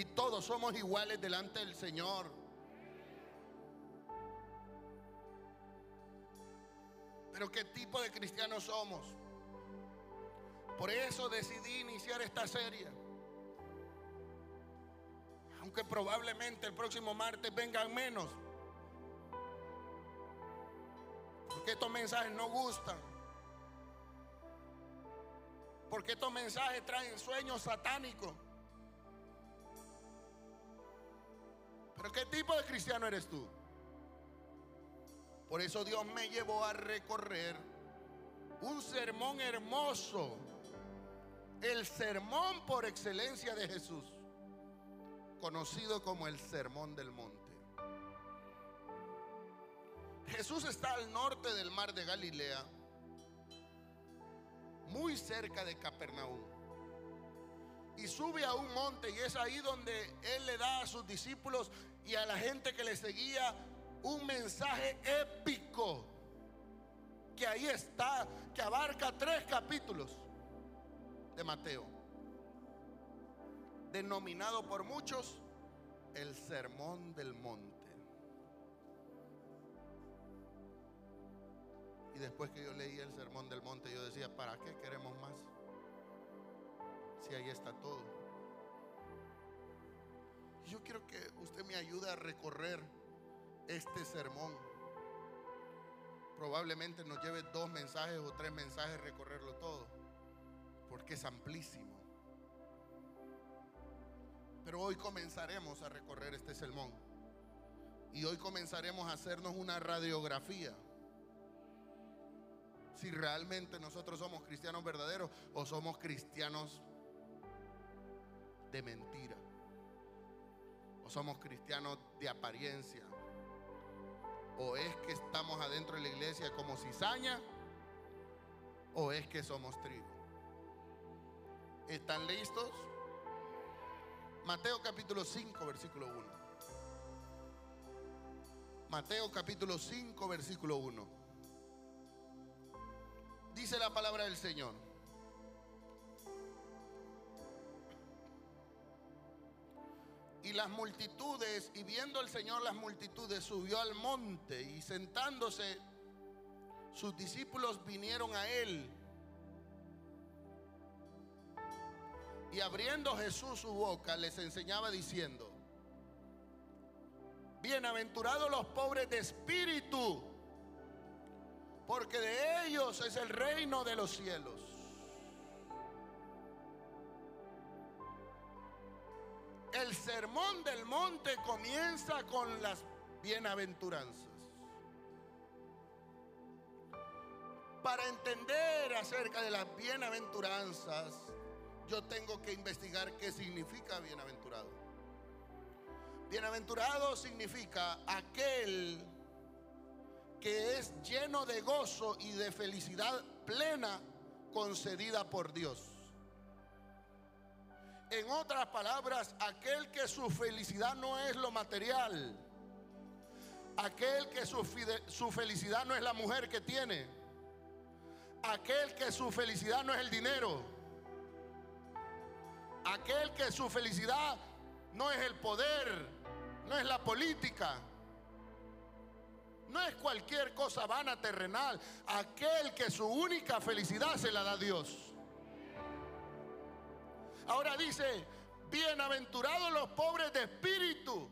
Aquí todos somos iguales delante del Señor. Pero ¿qué tipo de cristianos somos? Por eso decidí iniciar esta serie. Aunque probablemente el próximo martes vengan menos. Porque estos mensajes no gustan. Porque estos mensajes traen sueños satánicos. Pero ¿qué tipo de cristiano eres tú? Por eso Dios me llevó a recorrer un sermón hermoso. El sermón por excelencia de Jesús. Conocido como el sermón del monte. Jesús está al norte del mar de Galilea. Muy cerca de Capernaum. Y sube a un monte y es ahí donde Él le da a sus discípulos y a la gente que le seguía un mensaje épico que ahí está, que abarca tres capítulos de Mateo, denominado por muchos el Sermón del Monte. Y después que yo leí el Sermón del Monte, yo decía, ¿para qué queremos más? Si ahí está todo. Yo quiero que usted me ayude a recorrer este sermón. Probablemente nos lleve dos mensajes o tres mensajes recorrerlo todo, porque es amplísimo. Pero hoy comenzaremos a recorrer este sermón. Y hoy comenzaremos a hacernos una radiografía. Si realmente nosotros somos cristianos verdaderos o somos cristianos de mentira. Somos cristianos de apariencia. O es que estamos adentro de la iglesia como cizaña. O es que somos trigo. ¿Están listos? Mateo capítulo 5, versículo 1. Mateo capítulo 5, versículo 1. Dice la palabra del Señor. Y las multitudes, y viendo el Señor las multitudes, subió al monte y sentándose, sus discípulos vinieron a él. Y abriendo Jesús su boca, les enseñaba diciendo, bienaventurados los pobres de espíritu, porque de ellos es el reino de los cielos. El sermón del monte comienza con las bienaventuranzas. Para entender acerca de las bienaventuranzas, yo tengo que investigar qué significa bienaventurado. Bienaventurado significa aquel que es lleno de gozo y de felicidad plena concedida por Dios. En otras palabras, aquel que su felicidad no es lo material. Aquel que su, felicidad no es la mujer que tiene. Aquel que su felicidad no es el dinero. Aquel que su felicidad no es el poder, no es la política. No es cualquier cosa vana terrenal. Aquel que su única felicidad se la da Dios. Ahora dice, bienaventurados los pobres de espíritu,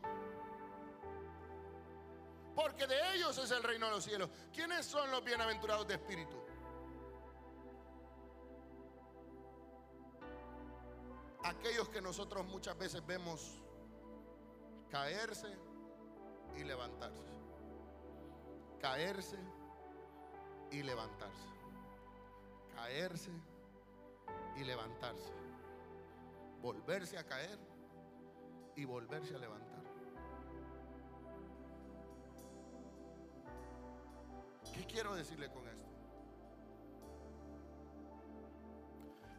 porque de ellos es el reino de los cielos. ¿Quiénes son los bienaventurados de espíritu? Aquellos que nosotros muchas veces vemos caerse y levantarse. Caerse y levantarse. Caerse y levantarse volverse a caer y volverse a levantar. ¿Qué quiero decirle con esto?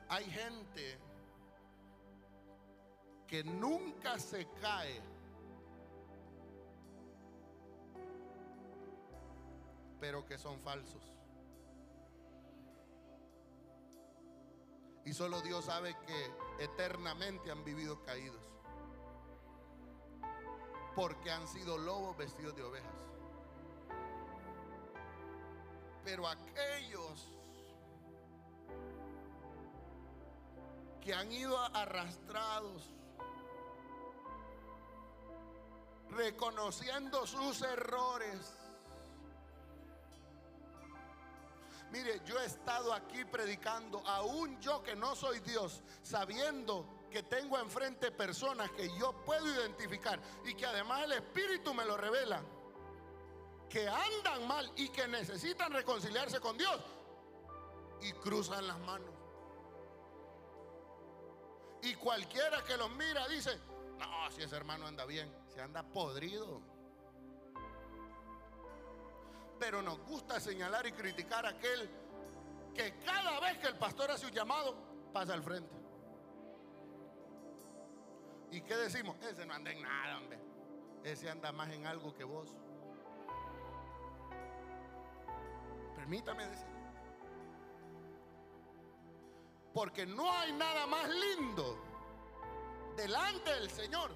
Hay gente que nunca se cae, pero que son falsos. Y solo Dios sabe que eternamente han vivido caídos. porque han sido lobos vestidos de ovejas. Pero aquellos que han ido arrastrados, reconociendo sus errores. Mire, yo he estado aquí predicando, aún yo que no soy Dios, sabiendo que tengo enfrente personas que yo puedo identificar y que además el Espíritu me lo revela, que andan mal y que necesitan reconciliarse con Dios y cruzan las manos. Y cualquiera que los mira dice, no, si ese hermano anda bien, se anda podrido. Pero nos gusta señalar y criticar a aquel que cada vez que el pastor hace un llamado, pasa al frente. ¿Y qué decimos? Ese no anda en nada, hombre. Ese anda más en algo que vos. Permítame decir. Porque no hay nada más lindo delante del Señor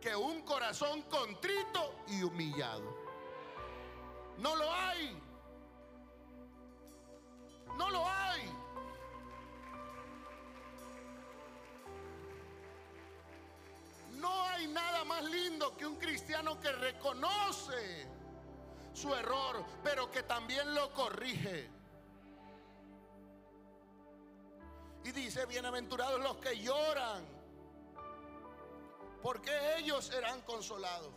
que un corazón contrito y humillado. No lo hay. No lo hay. No hay nada más lindo que un cristiano que reconoce su error, pero que también lo corrige. Y dice, bienaventurados los que lloran, porque ellos serán consolados.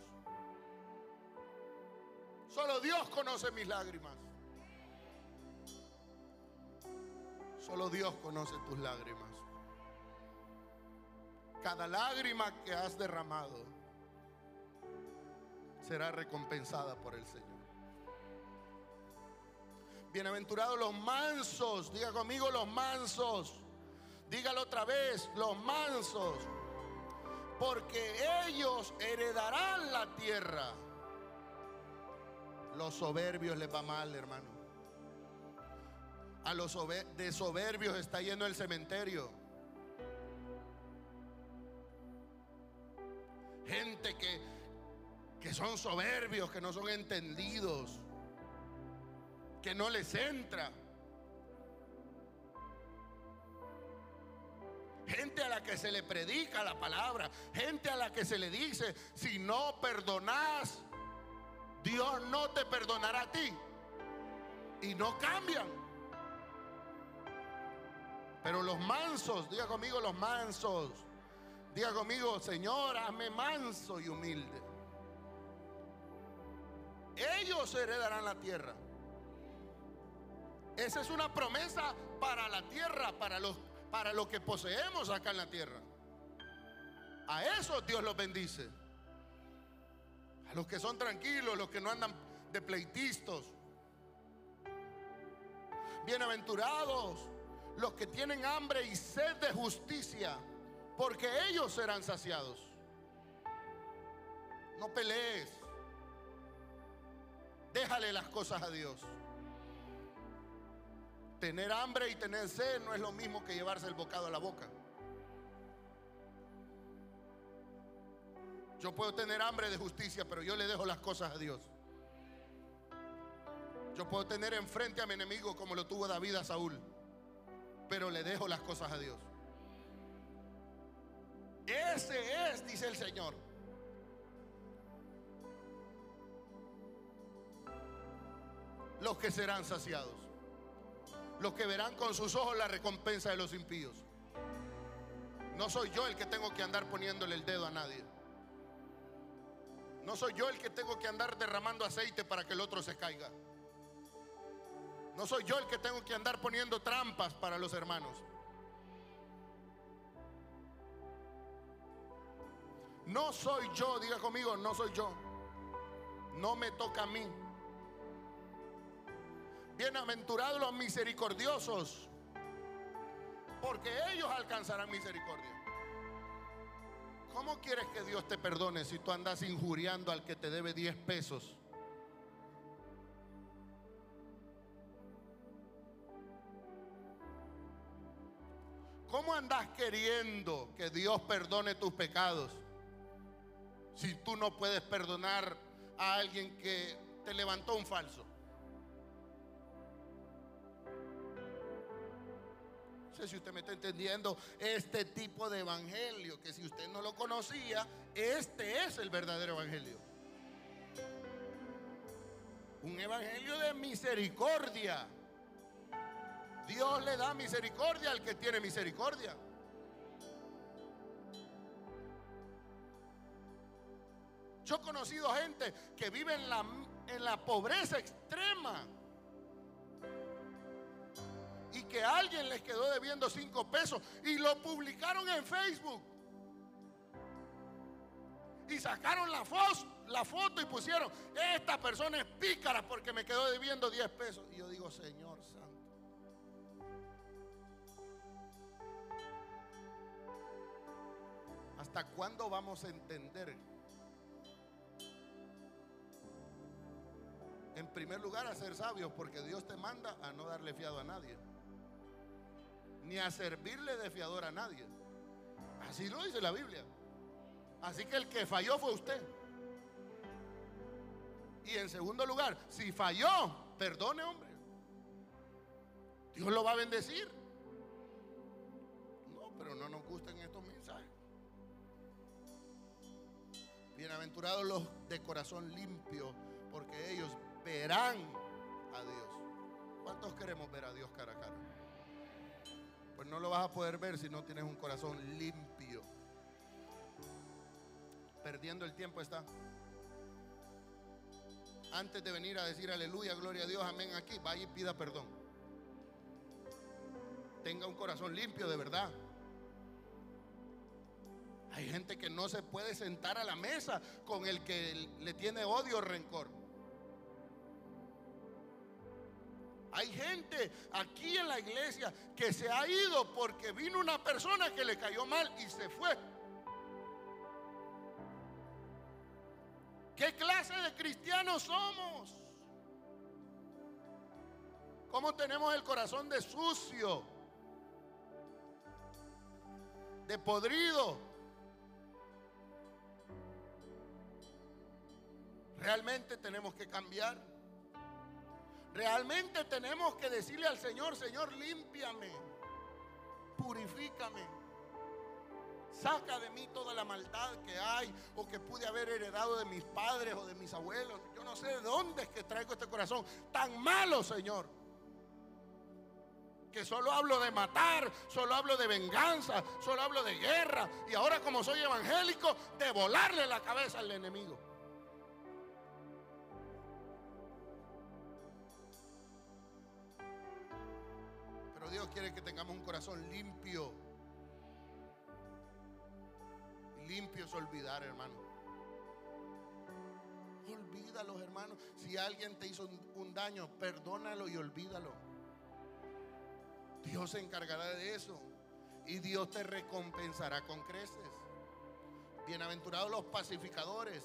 Solo Dios conoce mis lágrimas. Solo Dios conoce tus lágrimas. Cada lágrima que has derramado será recompensada por el Señor. Bienaventurados los mansos, diga conmigo los mansos. Dígalo otra vez, los mansos. Porque ellos heredarán la tierra. Los soberbios les va mal, hermano. A los de soberbios está yendo el cementerio. Gente que, que son soberbios, que no son entendidos, que no les entra. Gente a la que se le predica la palabra. Gente a la que se le dice, si no perdonas, Dios no te perdonará a ti. Y no cambian. Pero los mansos, diga conmigo los mansos. Diga conmigo, Señor, hazme manso y humilde. Ellos heredarán la tierra. Esa es una promesa para la tierra, para los para lo que poseemos acá en la tierra. A eso Dios los bendice. Los que son tranquilos, los que no andan de pleitistas. Bienaventurados los que tienen hambre y sed de justicia, porque ellos serán saciados. No pelees. Déjale las cosas a Dios. Tener hambre y tener sed no es lo mismo que llevarse el bocado a la boca. Yo puedo tener hambre de justicia, pero yo le dejo las cosas a Dios. Yo puedo tener enfrente a mi enemigo como lo tuvo David a Saúl, pero le dejo las cosas a Dios. Ese es, dice el Señor. Los que serán saciados los que verán con sus ojos la recompensa de los impíos. No soy yo el que tengo que andar poniéndole el dedo a nadie. No soy yo el que tengo que andar derramando aceite para que el otro se caiga. No soy yo el que tengo que andar poniendo trampas para los hermanos. No soy yo, diga conmigo, no soy yo. No me toca a mí. Bienaventurados los misericordiosos, porque ellos alcanzarán misericordia. ¿Cómo quieres que Dios te perdone si tú andas injuriando al que te debe 10 pesos? ¿Cómo andas queriendo que Dios perdone tus pecados Si tú no puedes perdonar a alguien que te levantó un falso. Sé si usted me está entendiendo este tipo de evangelio, que si usted no lo conocía, este es el verdadero evangelio. Un evangelio de misericordia. Dios le da misericordia al que tiene misericordia. Yo he conocido gente que vive en la, en la pobreza extrema y que alguien les quedó debiendo cinco pesos y lo publicaron en Facebook. Y sacaron la, la foto y pusieron, esta persona es pícara porque me quedó debiendo 10 pesos. Y yo digo, Señor Santo. ¿Hasta cuándo vamos a entender? En primer lugar, a ser sabios, porque Dios te manda a no darle fiado a nadie, ni a servirle de fiador a nadie. Así lo dice la Biblia. Así que el que falló fue usted. Y en segundo lugar, si falló, perdone, hombre. Dios lo va a bendecir. No, pero no nos gustan estos mensajes. Bienaventurados los de corazón limpio, porque ellos verán a Dios. ¿Cuántos queremos ver a Dios cara a cara? Pues no lo vas a poder ver si no tienes un corazón limpio. Perdiendo el tiempo está antes de venir a decir aleluya, gloria a Dios, amén aquí, vaya y pida perdón. Tenga un corazón limpio de verdad. Hay gente que no se puede sentar a la mesa con el que le tiene odio o rencor. Hay gente aquí en la iglesia que se ha ido porque vino una persona que le cayó mal y se fue. ¿Qué clase de cristianos somos? ¿Cómo tenemos el corazón de sucio? De podrido. Realmente tenemos que cambiar. Realmente tenemos que decirle al Señor, Señor, límpiame, purifícame. Saca de mí toda la maldad que hay o que pude haber heredado de mis padres o de mis abuelos. Yo no sé de dónde es que traigo este corazón tan malo, Señor. Que solo hablo de matar, solo hablo de venganza, solo hablo de guerra. Y ahora como soy evangélico, de volarle la cabeza al enemigo. Dios quiere que tengamos un corazón limpio limpio es olvidar, hermano. Olvídalo, hermano. Si alguien te hizo un, daño, perdónalo y olvídalo. Dios se encargará de eso. Y Dios te recompensará con creces. Bienaventurados los pacificadores.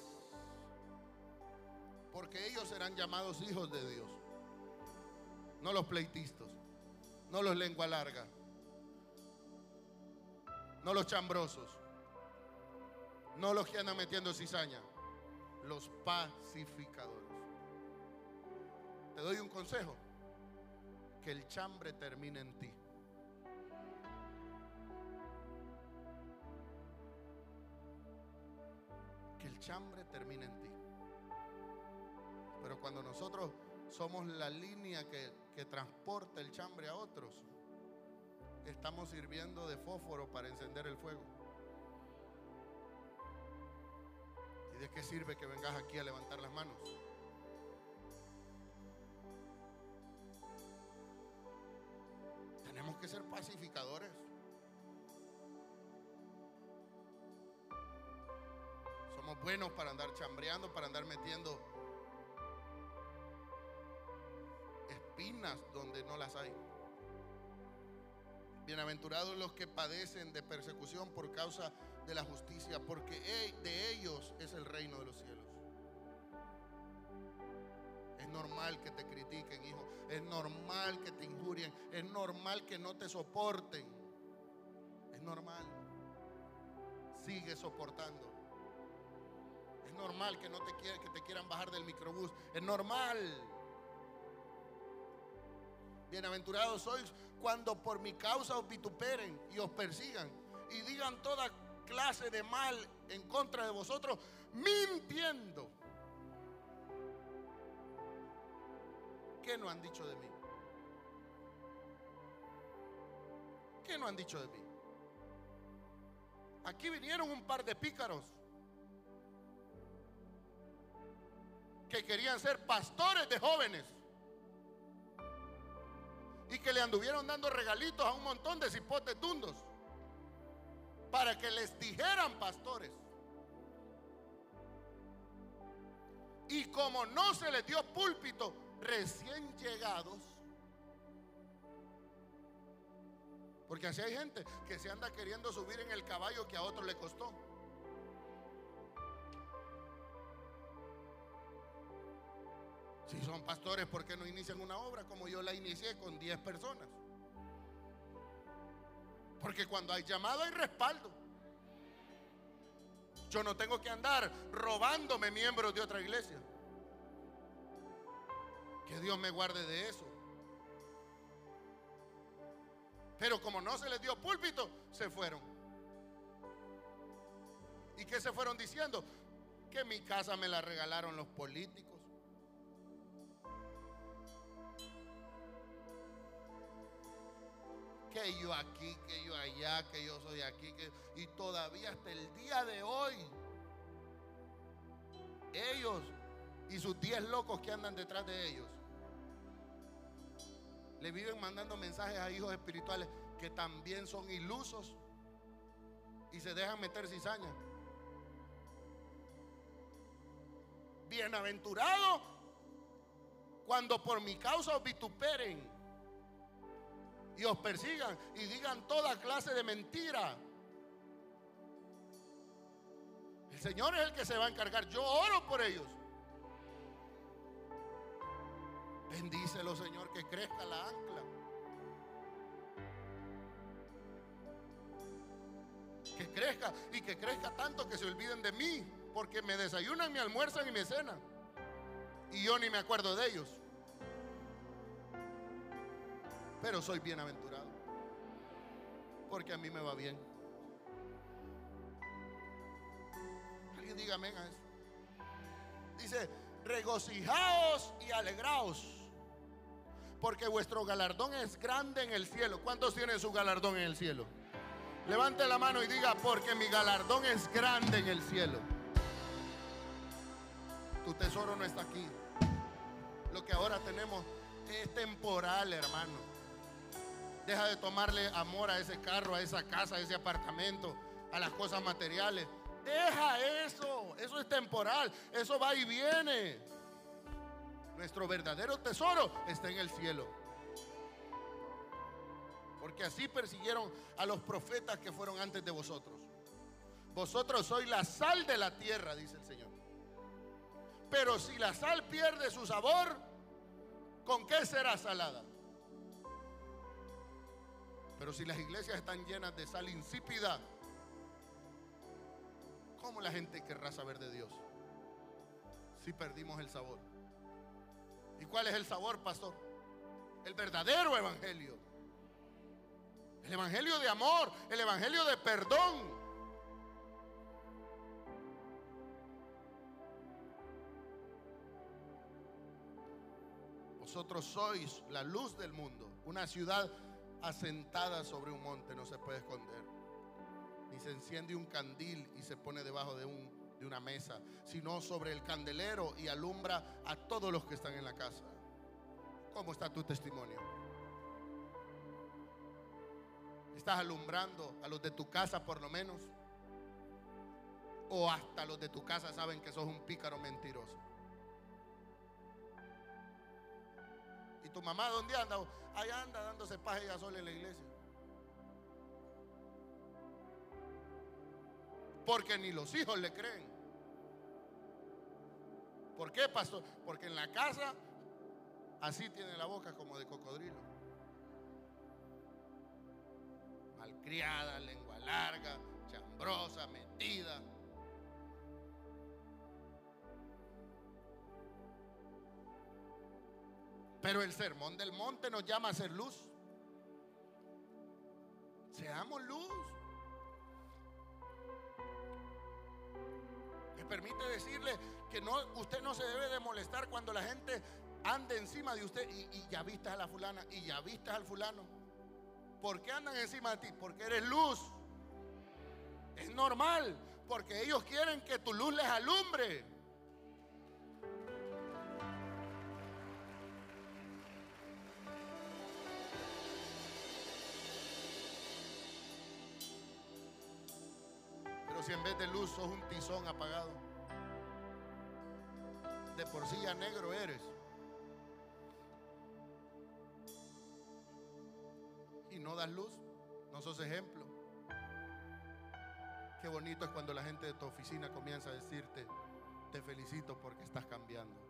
Porque ellos serán llamados hijos de Dios. No los pleitistas. No los lengua larga. No los chambrosos no los que andan metiendo cizaña, los pacificadores. Te doy un consejo, que el chambre termine en ti. Que el chambre termine en ti. Pero cuando nosotros somos la línea que, que transporta el chambre a otros, estamos sirviendo de fósforo para encender el fuego. de qué sirve que vengas aquí a levantar las manos? Tenemos que ser pacificadores. Somos buenos para andar chambreando, para andar metiendo donde no las hay. Bienaventurados los que padecen de persecución por causa de la justicia, porque de ellos es el reino de los cielos. Es normal que te critiquen, hijo. Es normal que te injurien. Es normal que no te soporten. Es normal. Sigue soportando. Es normal que no te quieran, que te quieran bajar del microbús. Es normal. Bienaventurados sois cuando por mi causa os vituperen y os persigan y digan toda clase de mal en contra de vosotros, mintiendo. ¿Qué no han dicho de mí? ¿Qué no han dicho de mí? Aquí vinieron un par de pícaros que querían ser pastores de jóvenes y que le anduvieron dando regalitos a un montón de cipotes dundos para que les dijeran pastores. Y como no se les dio púlpito recién llegados, porque así hay gente que se anda queriendo subir en el caballo que a otro le costó. Si son pastores, ¿por qué no inician una obra como yo la inicié con 10 personas? Porque cuando hay llamado hay respaldo. Yo no tengo que andar robándome miembros de otra iglesia. Que Dios me guarde de eso. Pero como no se les dio púlpito, se fueron. ¿Y qué se fueron diciendo? Que mi casa me la regalaron los políticos. Que yo aquí, que yo allá, que yo soy aquí, que, y todavía hasta el día de hoy, ellos y sus diez locos que andan detrás de ellos, le viven mandando mensajes a hijos espirituales que también son ilusos y se dejan meter cizaña. Bienaventurado cuando por mi causa os vituperen y os persigan y digan toda clase de mentira. El Señor es el que se va a encargar. Yo oro por ellos. Bendícelo, Señor, que crezca la ancla. Que crezca y que crezca tanto que se olviden de mí. Porque me desayunan, me almuerzan y me cenan. Y yo ni me acuerdo de ellos pero soy bienaventurado. Porque a mí me va bien. Alguien diga amén a eso. Dice, regocijaos y alegraos, porque vuestro galardón es grande en el cielo. ¿Cuántos tienen su galardón en el cielo? Levante la mano y diga, porque mi galardón es grande en el cielo. Tu tesoro no está aquí. Lo que ahora tenemos es temporal, hermano. Deja de tomarle amor a ese carro, a esa casa, a ese apartamento, a las cosas materiales. Deja eso. Eso es temporal. Eso va y viene. Nuestro verdadero tesoro está en el cielo. Porque así persiguieron a los profetas que fueron antes de vosotros. Vosotros sois la sal de la tierra, dice el Señor. Pero si la sal pierde su sabor, ¿con qué será salada? Pero si las iglesias están llenas de sal insípida, ¿cómo la gente querrá saber de Dios? Si perdimos el sabor. ¿Y cuál es el sabor, pastor? El verdadero evangelio. El evangelio de amor, el evangelio de perdón. Vosotros sois la luz del mundo, una ciudad asentada sobre un monte no se puede esconder. Ni se enciende un candil y se pone debajo de, un, de una mesa, sino sobre el candelero y alumbra a todos los que están en la casa. ¿Cómo está tu testimonio? ¿Estás alumbrando a los de tu casa por lo menos? ¿O hasta los de tu casa saben que sos un pícaro mentiroso? ¿Y tu mamá dónde anda? Ahí anda dándose paja y gasol en la iglesia. Porque ni los hijos le creen. ¿Por qué, pastor? Porque en la casa así tiene la boca como de cocodrilo. Malcriada, lengua larga, chambrosa, metida. Pero el sermón del monte nos llama a ser luz. Seamos luz. Me permite decirle que no, usted no se debe de molestar cuando la gente ande encima de usted y, y ya viste a la fulana y ya viste al fulano. ¿Por qué andan encima de ti? Porque eres luz. Es normal, porque ellos quieren que tu luz les alumbre. Si en vez de luz sos un tizón apagado, de por sí ya negro eres. Y no das luz, no sos ejemplo. Qué bonito es cuando la gente de tu oficina comienza a decirte, te felicito porque estás cambiando.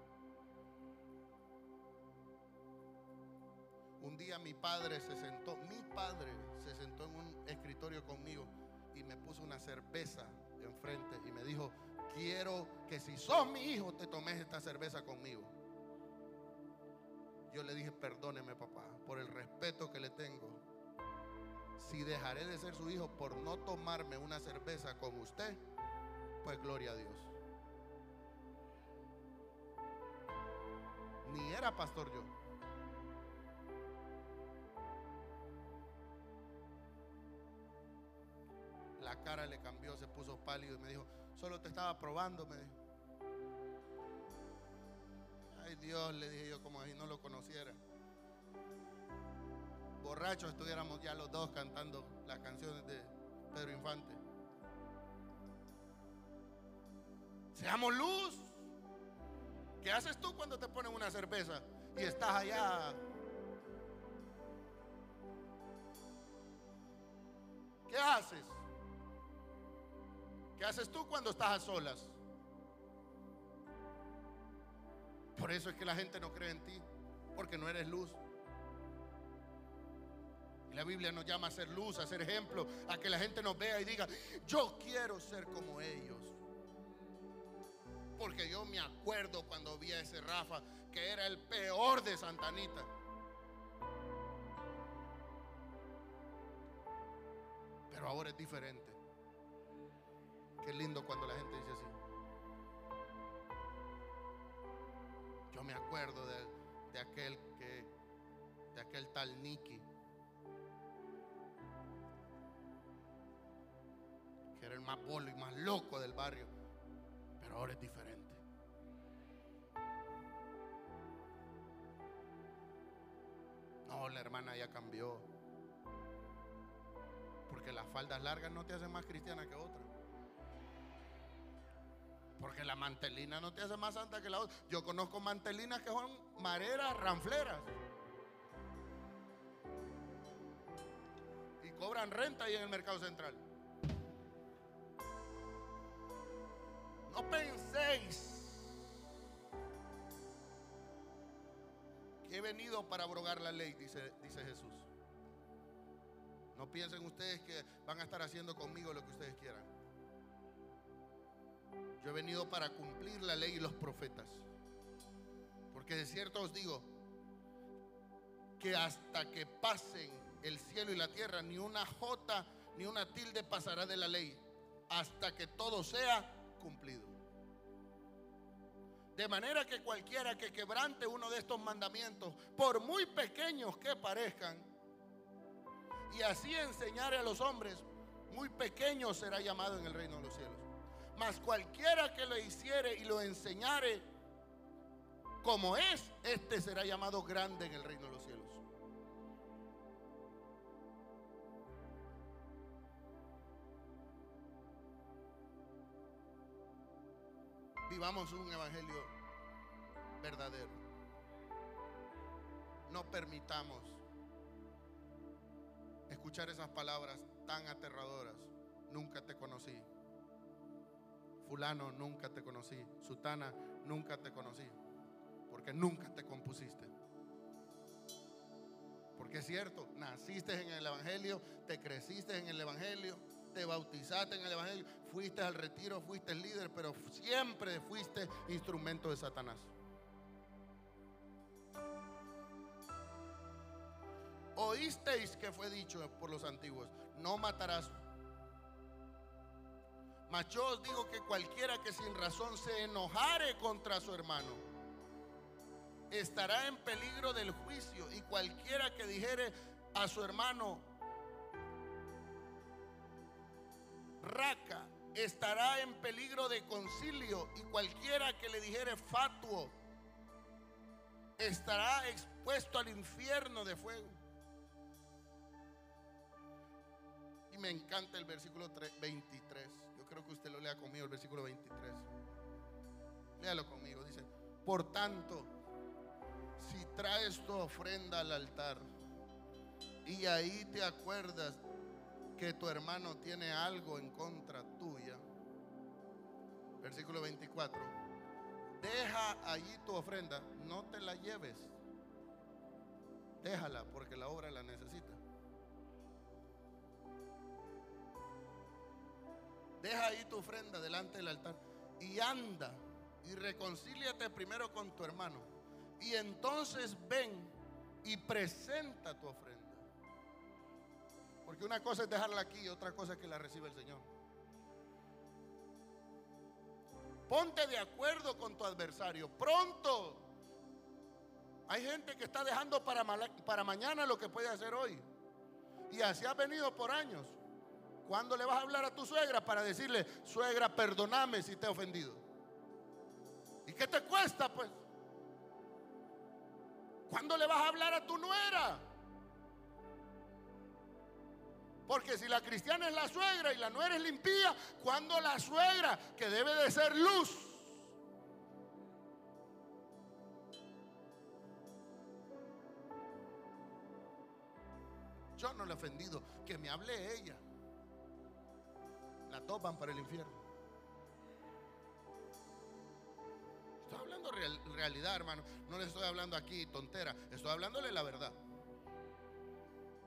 Un día mi padre se sentó, mi padre se sentó en un escritorio conmigo y me puso una cerveza enfrente y me dijo, quiero que si sos mi hijo te tomes esta cerveza conmigo. Yo le dije, perdóneme papá, por el respeto que le tengo. Si dejaré de ser su hijo por no tomarme una cerveza con usted, pues gloria a Dios. Ni era pastor yo. Cara le cambió, se puso pálido y me dijo, solo te estaba probando, me dijo. Ay Dios, le dije yo como si no lo conociera. Borrachos estuviéramos ya los dos cantando las canciones de Pedro Infante. Seamos luz. ¿Qué haces tú cuando te ponen una cerveza y estás allá? ¿Qué haces? ¿Qué haces tú cuando estás a solas? Por eso es que la gente no cree en ti, porque no eres luz. La Biblia nos llama a ser luz, a ser ejemplo, a que la gente nos vea y diga, yo quiero ser como ellos. Porque yo me acuerdo cuando vi a ese Rafa, que era el peor de Santanita. Pero ahora es diferente. Qué lindo cuando la gente dice así. Yo me acuerdo de, aquel que, de aquel tal Nicky. Que era el más bolo y más loco del barrio. Pero ahora es diferente. No, la hermana ya cambió. Porque las faldas largas no te hacen más cristiana que otra. Porque la mantelina no te hace más santa que la otra. Yo conozco mantelinas que son mareras, ranfleras. Y cobran renta ahí en el mercado central. No penséis que he venido para abrogar la ley, dice, dice Jesús. No piensen ustedes que van a estar haciendo conmigo lo que ustedes quieran. Yo he venido para cumplir la ley y los profetas. Porque de cierto os digo que hasta que pasen el cielo y la tierra, ni una jota ni una tilde pasará de la ley, hasta que todo sea cumplido. De manera que cualquiera que quebrante uno de estos mandamientos, por muy pequeños que parezcan, y así enseñare a los hombres, muy pequeño será llamado en el reino de los cielos. Mas cualquiera que lo hiciere y lo enseñare como es, este será llamado grande en el reino de los cielos. Vivamos un evangelio verdadero. No permitamos escuchar esas palabras tan aterradoras. Nunca te conocí. Fulano, nunca te conocí. Sutana, nunca te conocí. Porque nunca te compusiste. Porque es cierto, naciste en el Evangelio, te creciste en el Evangelio, te bautizaste en el Evangelio, fuiste al retiro, fuiste líder, pero siempre fuiste instrumento de Satanás. Oísteis que fue dicho por los antiguos, no matarás. Mas yo os digo que cualquiera que sin razón se enojare contra su hermano, estará en peligro del juicio. Y cualquiera que dijere a su hermano, raca, estará en peligro de concilio. Y cualquiera que le dijere fatuo, estará expuesto al infierno de fuego. Y me encanta el versículo 23. Creo que usted lo lea conmigo, el versículo 23. Léalo conmigo. Dice, por tanto, si traes tu ofrenda al altar y ahí te acuerdas que tu hermano tiene algo en contra tuya. Versículo 24. Deja allí tu ofrenda, no te la lleves. Déjala porque la obra la necesita. Deja ahí tu ofrenda delante del altar y anda y reconcíliate primero con tu hermano. Y entonces ven y presenta tu ofrenda. Porque una cosa es dejarla aquí y otra cosa es que la reciba el Señor. Ponte de acuerdo con tu adversario. Pronto. Hay gente que está dejando para, para mañana lo que puede hacer hoy. Y así ha venido por años. ¿Cuándo le vas a hablar a tu suegra para decirle, suegra, perdóname si te he ofendido? ¿Y qué te cuesta, pues? ¿Cuándo le vas a hablar a tu nuera? Porque si la cristiana es la suegra y la nuera es limpia, ¿cuándo la suegra, que debe de ser luz, yo no le he ofendido, que me hable ella. La topan para el infierno. Estoy hablando realidad, hermano. No le estoy hablando aquí tontera. Estoy hablándole la verdad.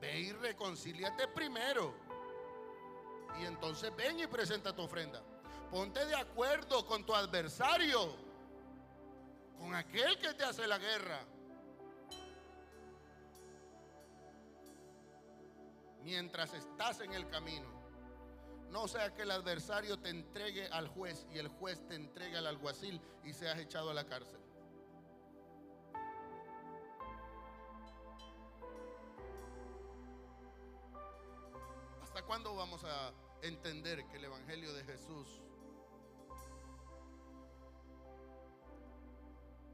Ve y reconcíliate primero. Y entonces ven y presenta tu ofrenda. Ponte de acuerdo con tu adversario. Con aquel que te hace la guerra. Mientras estás en el camino. No sea que el adversario te entregue al juez y el juez te entregue al alguacil y seas echado a la cárcel. ¿Hasta cuándo vamos a entender que el Evangelio de Jesús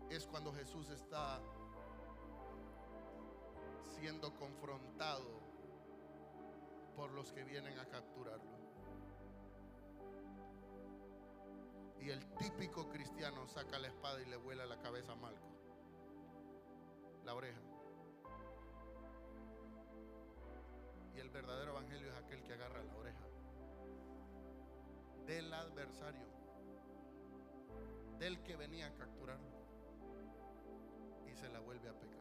es cuando Jesús está siendo confrontado por los que vienen a capturarlo? Y el típico cristiano saca la espada y le vuela la cabeza a Malco. La oreja. Y el verdadero evangelio es aquel que agarra la oreja. Del adversario. Del que venía a capturarlo. Y se la vuelve a pecar.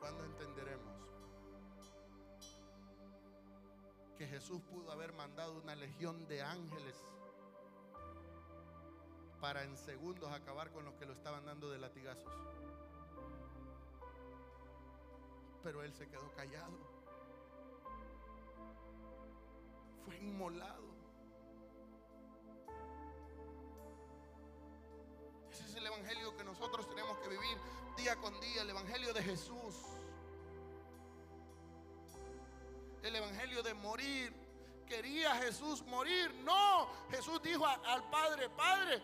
¿Cuándo entenderemos? Jesús pudo haber mandado una legión de ángeles para en segundos acabar con los que lo estaban dando de latigazos. Pero él se quedó callado. Fue inmolado. Ese es el evangelio que nosotros tenemos que vivir día con día, el evangelio de Jesús de morir. ¿Quería Jesús morir? No, Jesús dijo al Padre, Padre,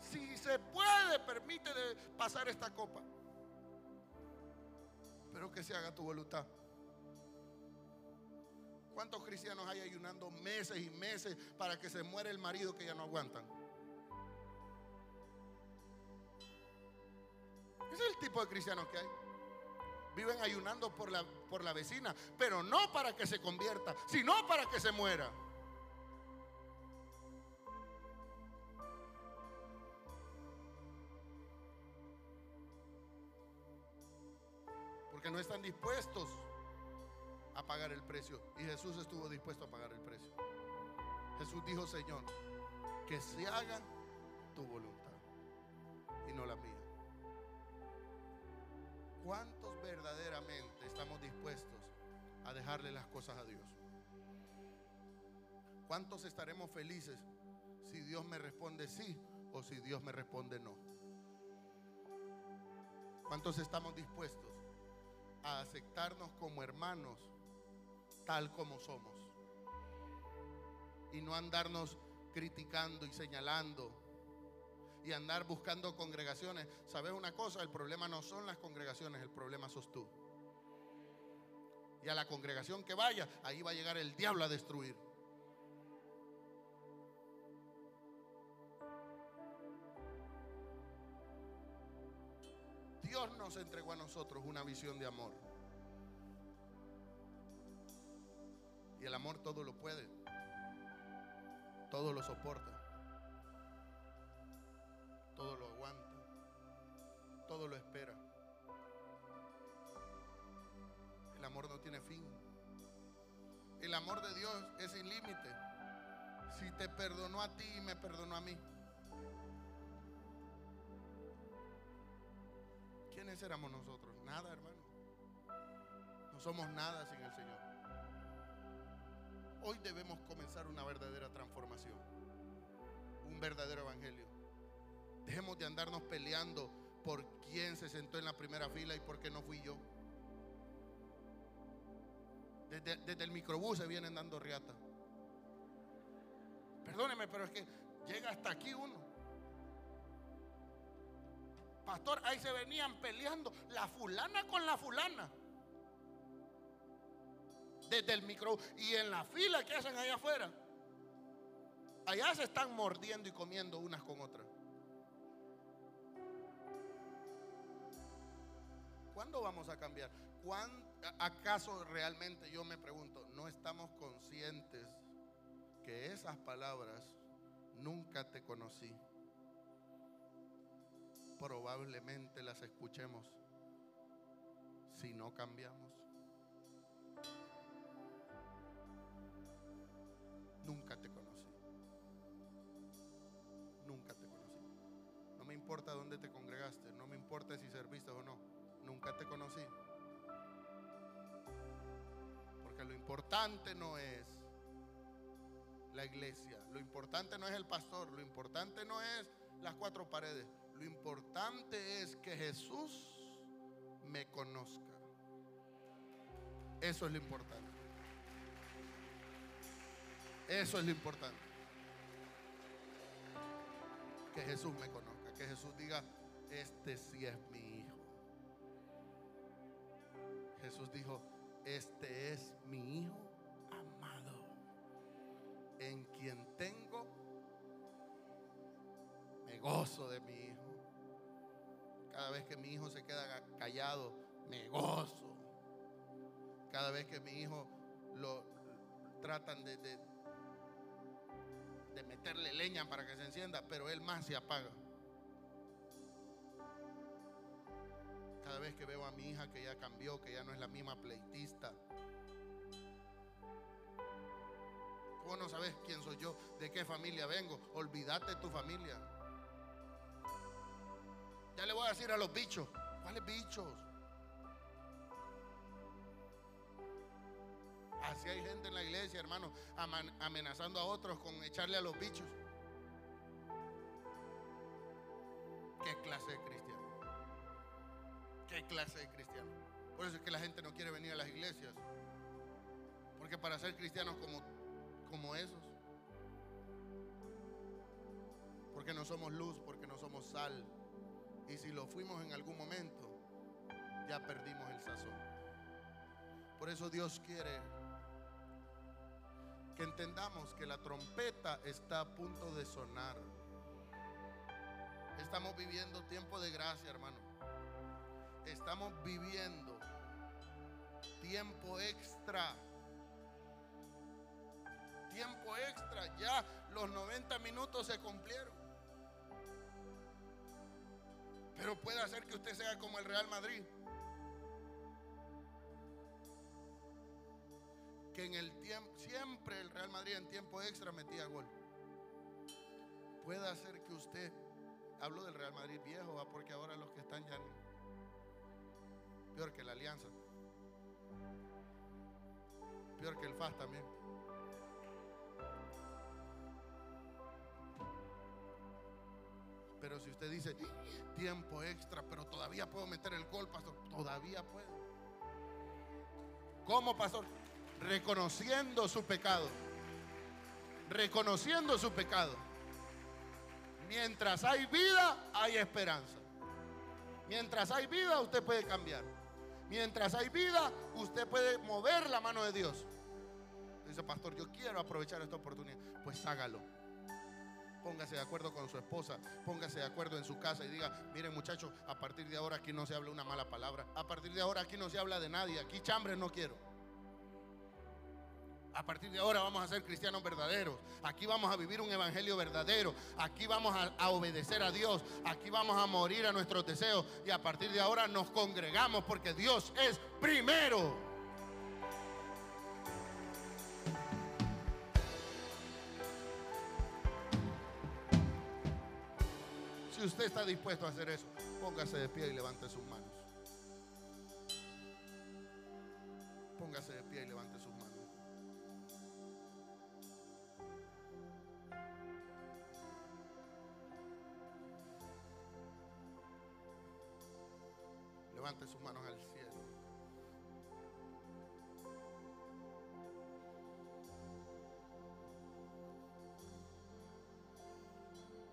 si se puede, permite pasar esta copa. Pero que se haga tu voluntad. ¿Cuántos cristianos hay ayunando meses y meses para que se muera el marido que ya no aguantan? Ese es el tipo de cristianos que hay viven ayunando por la, por la vecina, pero no para que se convierta, sino para que se muera. Porque no están dispuestos a pagar el precio. Y Jesús estuvo dispuesto a pagar el precio. Jesús dijo, Señor, que se haga tu voluntad. y no la mía. ¿Cuántos verdaderamente estamos dispuestos a dejarle las cosas a Dios? ¿Cuántos estaremos felices si Dios me responde sí o si Dios me responde no? ¿Cuántos estamos dispuestos a aceptarnos como hermanos tal como somos? Y no andarnos criticando y señalando y andar buscando congregaciones. ¿Sabes una cosa? El problema no son las congregaciones, el problema sos tú. Y a la congregación que vaya, ahí va a llegar el diablo a destruir. Dios nos entregó a nosotros una visión de amor. Y el amor todo lo puede, todo lo soporta, todo lo aguanta, todo lo espera. El amor no tiene fin. El amor de Dios es sin límite. Si te perdonó a ti, me perdonó a mí. ¿Quiénes éramos nosotros? Nada, hermano. No somos nada sin el Señor. Hoy debemos comenzar una verdadera transformación, un verdadero evangelio. Dejemos de andarnos peleando por quién se sentó en la primera fila y por qué no fui yo. Desde, desde el microbús se vienen dando riata. Perdóneme, pero es que llega hasta aquí uno. Pastor, ahí se venían peleando la fulana con la fulana. Desde el micro y en la fila que hacen allá afuera. Allá se están mordiendo y comiendo unas con otras. ¿Cuándo vamos a cambiar? ¿Acaso realmente yo me pregunto, no estamos conscientes que esas palabras nunca te conocí? probablemente las escuchemos si no cambiamos. Nunca te conocí. Nunca te conocí. No me importa dónde te congregaste, no me importa si serviste o no. Nunca te conocí. Porque lo importante no es la iglesia, lo importante no es el pastor, lo importante no es las cuatro paredes. Lo importante es que Jesús me conozca. Eso es lo importante. Eso es lo importante. Que Jesús me conozca. Que Jesús diga, este sí es mi Jesús dijo, este es mi hijo amado. En quien tengo, me gozo de mi hijo. Cada vez que mi hijo se queda callado, me gozo. Cada vez que mi hijo lo tratan de, de, meterle leña para que se encienda, pero él más se apaga. Cada vez que veo a mi hija que ya cambió, que ya no es la misma pleitista. Vos no sabes quién soy yo, de qué familia vengo. Olvídate tu familia. Ya le voy a decir a los bichos. ¿Cuáles bichos? Así hay gente en la iglesia, hermano, amenazando a otros con echarle a los bichos. ¿Qué clase de cristiano? ¿Qué clase de cristiano? Por eso es que la gente no quiere venir a las iglesias. Porque para ser cristianos como, como esos, porque no somos luz, porque no somos sal, y si lo fuimos en algún momento, ya perdimos el sazón. Por eso Dios quiere que entendamos que la trompeta está a punto de sonar. Estamos viviendo tiempo de gracia, hermano. Estamos viviendo tiempo extra. Tiempo extra. Ya los 90 minutos se cumplieron. Pero puede hacer que usted sea como el Real Madrid. Que en el tiempo, siempre el Real Madrid en tiempo extra metía gol. Puede hacer que usted Hablo del Real Madrid viejo, ¿va? porque ahora los que están ya peor que la alianza. Peor que el FAS también. Pero si usted dice tiempo extra, pero todavía puedo meter el gol, pastor, todavía puedo. ¿Cómo, pastor? Reconociendo su pecado. Reconociendo su pecado. Mientras hay vida, hay esperanza. Mientras hay vida, usted puede cambiar. Mientras hay vida, usted puede mover la mano de Dios. Dice, pastor, yo quiero aprovechar esta oportunidad. Pues hágalo. Póngase de acuerdo con su esposa, póngase de acuerdo en su casa y diga, miren muchachos, a partir de ahora aquí no se habla una mala palabra. A partir de ahora aquí no se habla de nadie. Aquí chambres no quiero. A partir de ahora vamos a ser cristianos verdaderos. Aquí vamos a vivir un evangelio verdadero. Aquí vamos a, obedecer a Dios. Aquí vamos a morir a nuestros deseos. Y a partir de ahora nos congregamos porque Dios es primero. Si usted está dispuesto a hacer eso, póngase de pie y levante sus manos. Levante sus manos al cielo.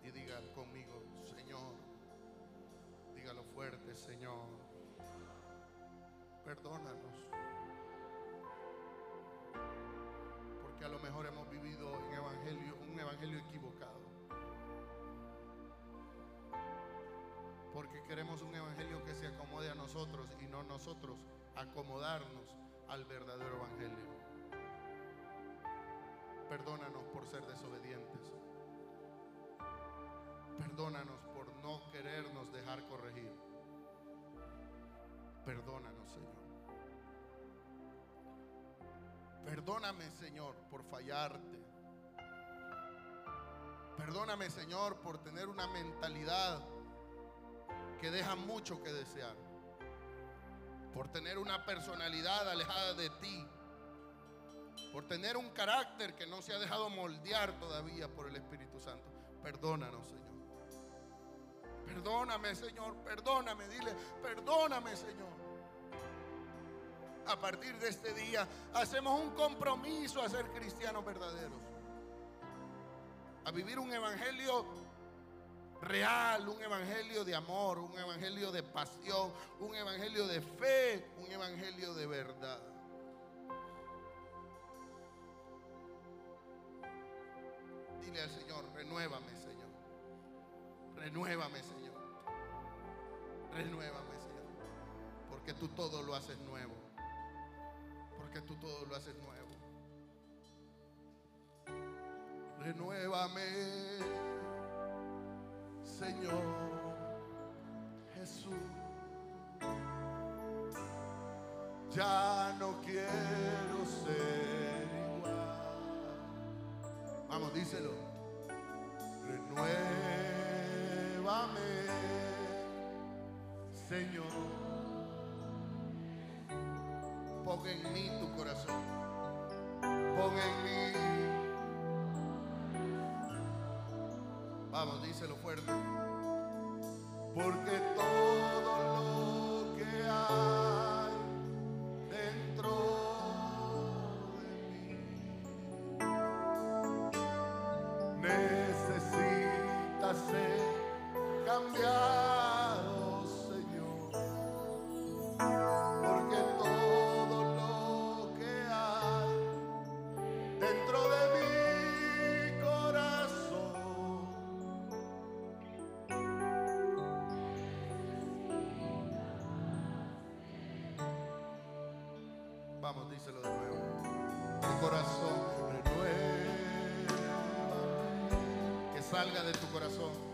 Y diga conmigo, Señor, dígalo fuerte, Señor, perdónanos. Porque a lo mejor hemos vivido en evangelio, un evangelio equivocado. Queremos un evangelio que se acomode a nosotros y no nosotros acomodarnos al verdadero evangelio. Perdónanos por ser desobedientes. Perdónanos por no querernos dejar corregir. Perdónanos, Señor. Perdóname, Señor, por fallarte. Perdóname, Señor, por tener una mentalidad que deja mucho que desear. Por tener una personalidad alejada de ti. Por tener un carácter que no se ha dejado moldear todavía por el Espíritu Santo. Perdónanos, Señor. Perdóname, Señor. Perdóname. Dile, perdóname, Señor. A partir de este día hacemos un compromiso a ser cristianos verdaderos. A vivir un evangelio real, un evangelio de amor, un evangelio de pasión, un evangelio de fe, un evangelio de verdad. Dile al Señor, renuévame, Señor. Renuévame, Señor. Renuévame, Señor. Porque tú todo lo haces nuevo. Porque tú todo lo haces nuevo. Renuévame. Señor Jesús. Ya no quiero ser igual. Vamos, díselo. Renuévame, Señor. Pon en mí tu corazón. Pon en mí Vamos, díselo fuerte. Porque todo lo que hay salga de tu corazón.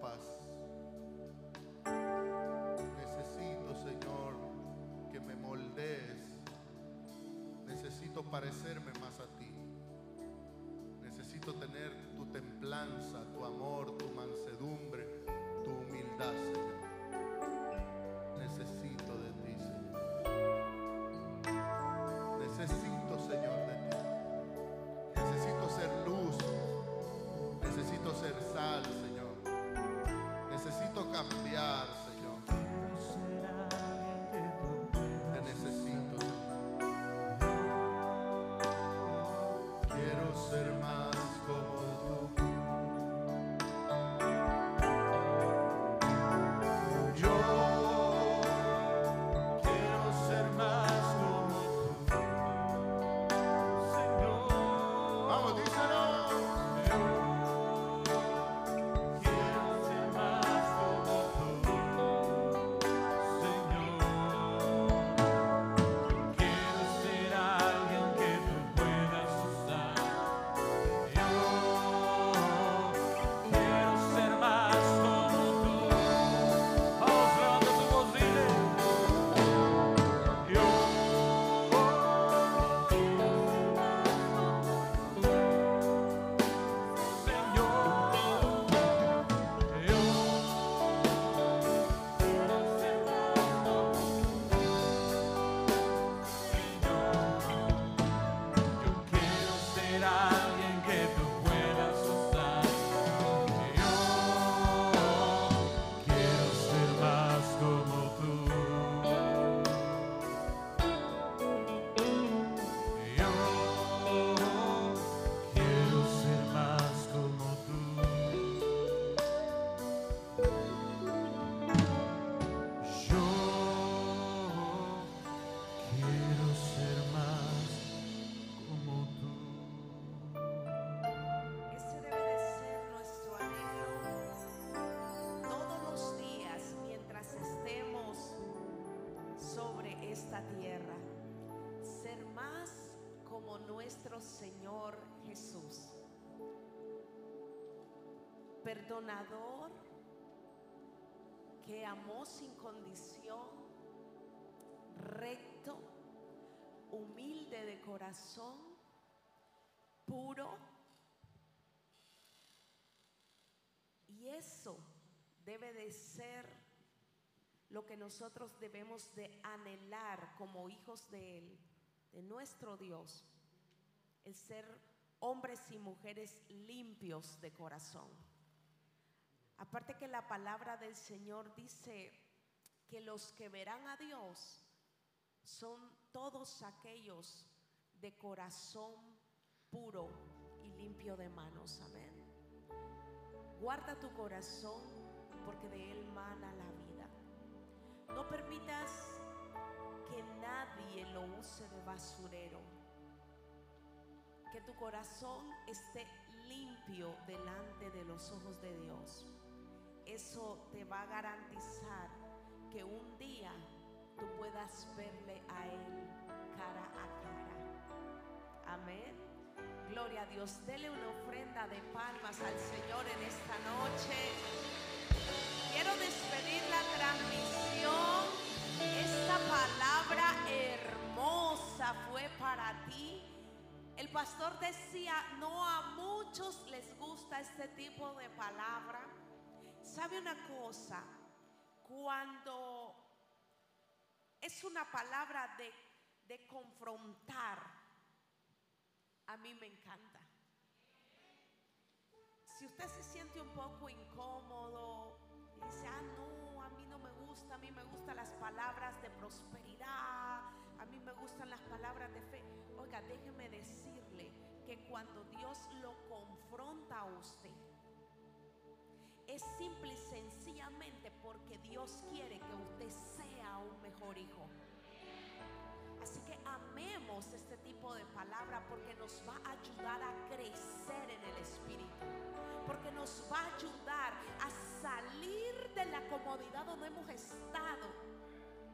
paz. Necesito, Señor, que me moldees. Necesito parecerme más a ti. Necesito tener tu templanza, tu amor, tu mansedumbre, tu humildad, Señor Jesús. Perdonador que amó sin condición, recto, humilde de corazón, puro. Y eso debe de ser lo que nosotros debemos de anhelar como hijos de Él, de nuestro Dios, el ser hombres y mujeres limpios de corazón. Aparte que la palabra del Señor dice que los que verán a Dios son todos aquellos de corazón puro y limpio de manos. Amén. Guarda tu corazón porque de él mana la vida. No permitas que nadie lo use de basurero. Que tu corazón esté limpio delante de los ojos de Dios. Eso te va a garantizar que un día tú puedas verle a Él cara a cara. Amén. Gloria a Dios. Dele una ofrenda de palmas al Señor en esta noche. Quiero despedir la transmisión. Esta palabra hermosa fue para ti. El pastor decía, no a muchos les gusta este tipo de palabra. ¿Sabe una cosa? Cuando es una palabra de, de confrontar, a mí me encanta. Si usted se siente un poco incómodo dice, ah, no, a mí no me gusta, a mí me gustan las palabras de prosperidad, a mí me gustan las palabras de fe. Oiga, déjeme decirle que cuando Dios lo confronta a usted, es simple y sencillamente porque Dios quiere que usted sea un mejor hijo. Así que amemos este tipo de palabra porque nos va a ayudar a crecer en el Espíritu. Porque nos va a ayudar a salir de la comodidad donde hemos estado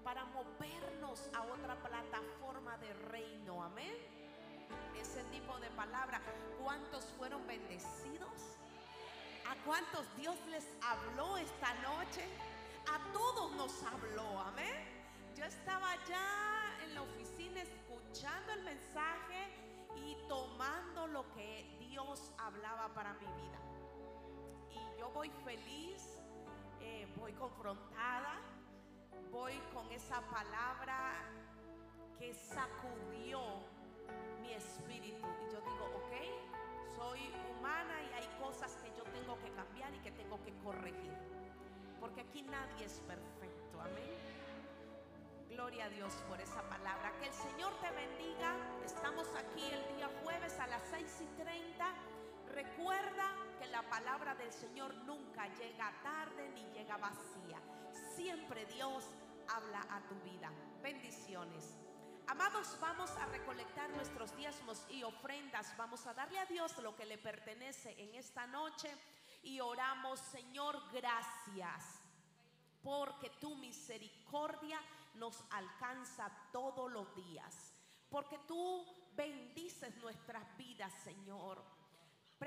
para movernos a otra plataforma de reino. Amén. Ese tipo de palabra. ¿Cuántos fueron bendecidos? ¿A cuántos Dios les habló esta noche? A todos nos habló, amén. Yo estaba ya en la oficina escuchando el mensaje tomando lo que Dios hablaba para mi vida. Y yo voy feliz, eh, voy confrontada, voy con esa palabra que sacudió mi espíritu. Y yo digo, ok, soy humana y hay cosas que yo tengo que cambiar y que tengo que corregir. Porque aquí nadie es perfecto, amén. Gloria a Dios por esa palabra. Que el Señor te bendiga. Estamos aquí el día jueves a las 6 y 30. Recuerda que la palabra del Señor nunca llega tarde ni llega vacía. Siempre Dios habla a tu vida. Bendiciones. Amados, vamos a recolectar nuestros diezmos y ofrendas. Vamos a darle a Dios lo que le pertenece en esta noche. Y oramos, Señor, gracias. Porque tu misericordia nos alcanza todos los días. Porque tú bendices nuestras vidas, Señor.